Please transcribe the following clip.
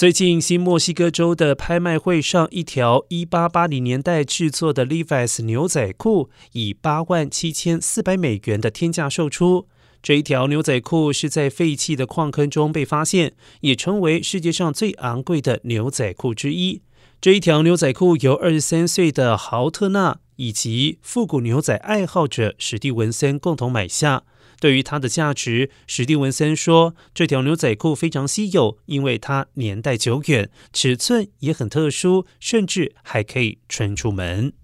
最近，新墨西哥州的拍卖会上，一条一八八零年代制作的 Levi's 牛仔裤以八万七千四百美元的天价售出。这一条牛仔裤是在废弃的矿坑中被发现，也成为世界上最昂贵的牛仔裤之一。这一条牛仔裤由二十三岁的豪特纳以及复古牛仔爱好者史蒂文森共同买下。对于它的价值，史蒂文森说：“这条牛仔裤非常稀有，因为它年代久远，尺寸也很特殊，甚至还可以穿出门。”